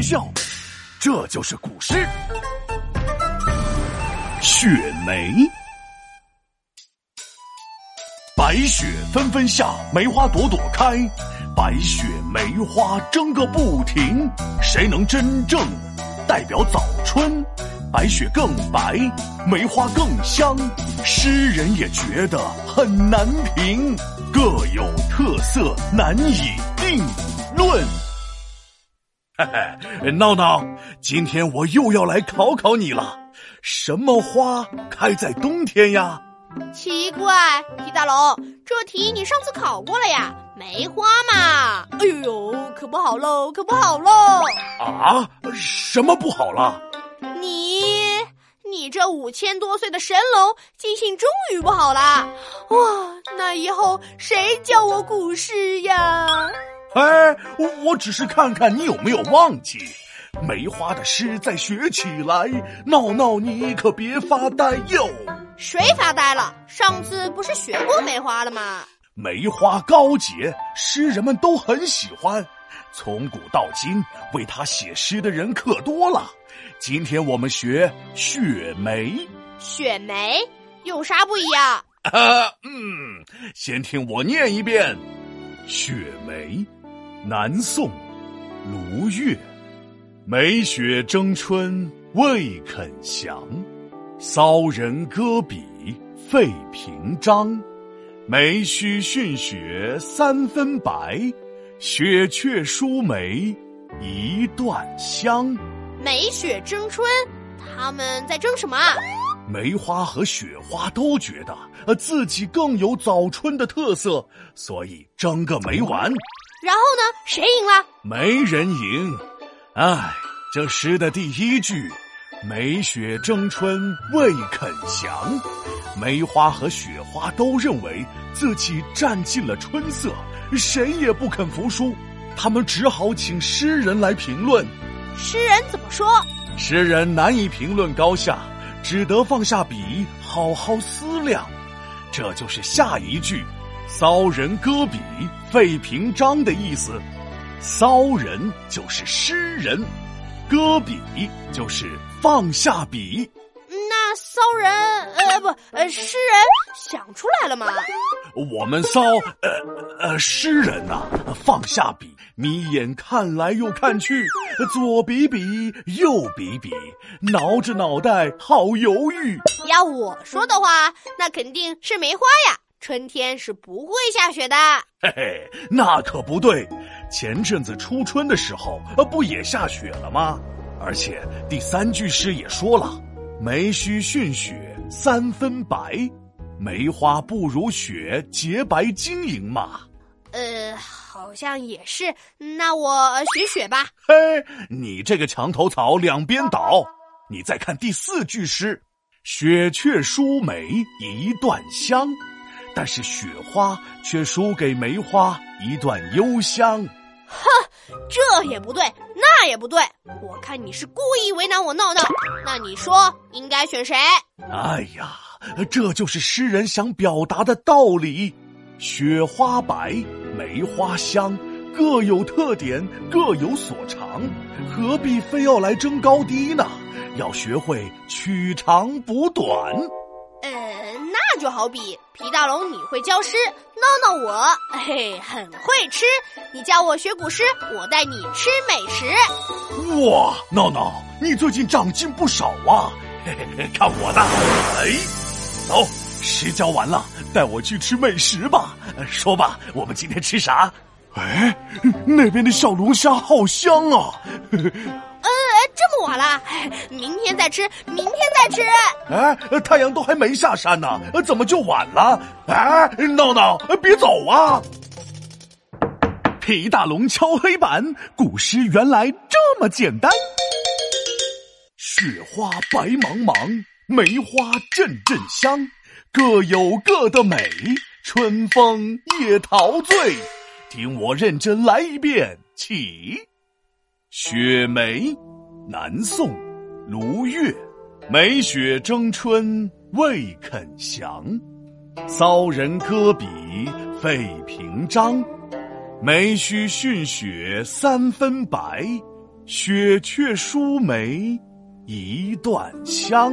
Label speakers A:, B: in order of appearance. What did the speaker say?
A: 笑，这就是古诗《雪梅》。白雪纷纷下，梅花朵朵开，白雪梅花争个不停，谁能真正代表早春？白雪更白，梅花更香，诗人也觉得很难评，各有特色，难以定论。嘿嘿，闹闹，今天我又要来考考你了。什么花开在冬天呀？
B: 奇怪，皮大龙，这题你上次考过了呀？梅花嘛。哎呦，可不好喽，可不好喽！
A: 啊，什么不好了？
B: 你，你这五千多岁的神龙记性终于不好啦。哇，那以后谁教我古诗呀？
A: 哎，我只是看看你有没有忘记，梅花的诗再学起来。闹闹，你可别发呆哟！
B: 谁发呆了？上次不是学过梅花了吗？
A: 梅花高洁，诗人们都很喜欢。从古到今，为他写诗的人可多了。今天我们学雪梅。
B: 雪梅有啥不一样？
A: 嗯，先听我念一遍：雪梅。南宋，卢钺。梅雪争春未肯降，骚人搁笔费评章。梅须逊雪三分白，雪却输梅一段香。
B: 梅雪争春，他们在争什么？
A: 梅花和雪花都觉得呃自己更有早春的特色，所以争个没完。
B: 然后呢？谁赢了？
A: 没人赢。唉，这诗的第一句“梅雪争春未肯降”，梅花和雪花都认为自己占尽了春色，谁也不肯服输。他们只好请诗人来评论。
B: 诗人怎么说？
A: 诗人难以评论高下，只得放下笔，好好思量。这就是下一句。骚人搁笔费评章的意思，骚人就是诗人，搁笔就是放下笔。
B: 那骚人呃不呃诗人想出来了吗？
A: 我们骚呃呃诗人呐，放下笔，眯眼看来又看去，左比比右比比，挠着脑袋好犹豫。
B: 要我说的话，那肯定是梅花呀。春天是不会下雪的，
A: 嘿嘿，那可不对。前阵子初春的时候，呃不也下雪了吗？而且第三句诗也说了：“梅须逊雪三分白，梅花不如雪洁白晶莹嘛。”
B: 呃，好像也是。那我学雪吧。
A: 嘿，你这个墙头草两边倒。你再看第四句诗：“雪却输梅一段香。”但是雪花却输给梅花一段幽香。
B: 哼，这也不对，那也不对。我看你是故意为难我闹闹。那你说应该选谁？
A: 哎呀，这就是诗人想表达的道理。雪花白，梅花香，各有特点，各有所长，何必非要来争高低呢？要学会取长补短。
B: 就好比皮大龙，你会教诗；闹闹我，嘿，很会吃。你教我学古诗，我带你吃美食。
A: 哇，闹闹，你最近长进不少啊！嘿嘿嘿，看我的！哎，走，诗教完了，带我去吃美食吧。说吧，我们今天吃啥？哎，那边的小龙虾好香啊！
B: 这么晚了，明天再吃，明天再吃。
A: 哎，太阳都还没下山呢，怎么就晚了？哎，闹闹，别走啊！皮大龙敲黑板，古诗原来这么简单。雪花白茫茫，梅花阵阵香，各有各的美，春风也陶醉。听我认真来一遍，起，雪梅。南宋，卢钺，梅雪争春未肯降，骚人搁笔费评章。梅须逊雪三分白，雪却输梅一段香。